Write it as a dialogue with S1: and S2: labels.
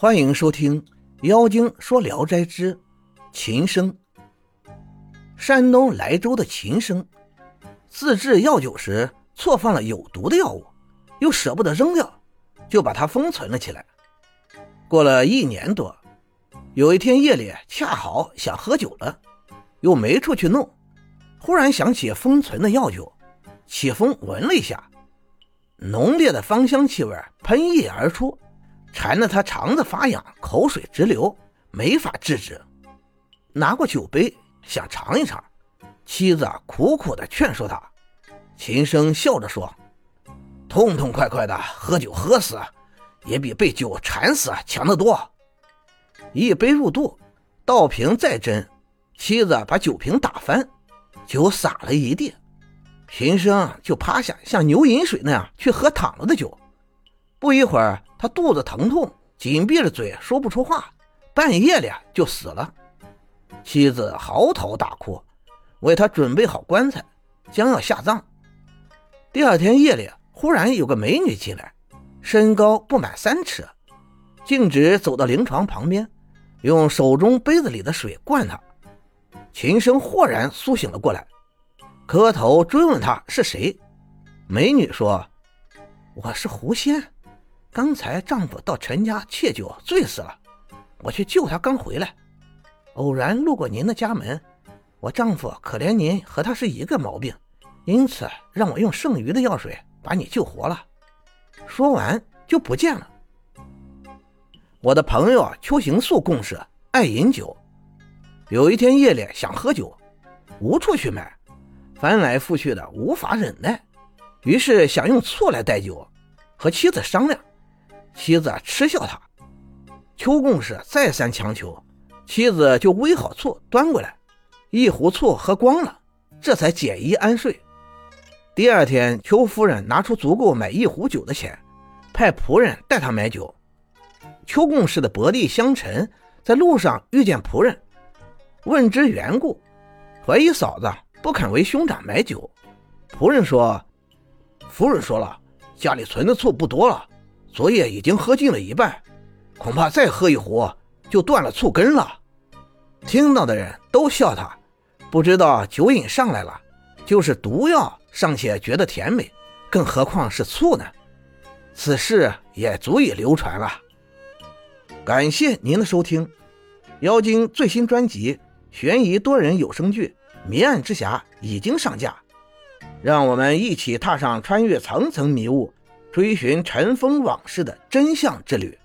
S1: 欢迎收听《妖精说聊斋之秦生》。山东莱州的秦生自制药酒时错放了有毒的药物，又舍不得扔掉，就把它封存了起来。过了一年多，有一天夜里恰好想喝酒了，又没处去弄，忽然想起封存的药酒，起风闻了一下，浓烈的芳香气味喷溢而出。馋得他肠子发痒，口水直流，没法制止。拿过酒杯想尝一尝，妻子苦苦的劝说他。秦生笑着说：“痛痛快快的喝酒喝死，也比被酒馋死强得多。”一杯入肚，倒瓶再斟，妻子把酒瓶打翻，酒洒了一地。秦生就趴下，像牛饮水那样去喝躺了的酒。不一会儿，他肚子疼痛，紧闭着嘴说不出话，半夜里就死了。妻子嚎啕大哭，为他准备好棺材，将要下葬。第二天夜里，忽然有个美女进来，身高不满三尺，径直走到灵床旁边，用手中杯子里的水灌他。秦生豁然苏醒了过来，磕头追问他是谁。美女说：“我是狐仙。”刚才丈夫到陈家窃酒醉死了，我去救他，刚回来，偶然路过您的家门。我丈夫可怜您和他是一个毛病，因此让我用剩余的药水把你救活了。说完就不见了。我的朋友邱行素共事，爱饮酒。有一天夜里想喝酒，无处去买，翻来覆去的无法忍耐，于是想用醋来代酒，和妻子商量。妻子嗤笑他，邱公氏再三强求，妻子就煨好醋端过来，一壶醋喝光了，这才解衣安睡。第二天，邱夫人拿出足够买一壶酒的钱，派仆人带他买酒。邱公氏的伯弟香臣在路上遇见仆人，问之缘故，怀疑嫂子不肯为兄长买酒。仆人说：“夫人说了，家里存的醋不多了。”昨夜已经喝尽了一半，恐怕再喝一壶就断了醋根了。听到的人都笑他，不知道酒瘾上来了，就是毒药尚且觉得甜美，更何况是醋呢？此事也足以流传了。感谢您的收听，《妖精》最新专辑悬疑多人有声剧《迷案之匣》已经上架，让我们一起踏上穿越层层迷雾。追寻尘封往事的真相之旅。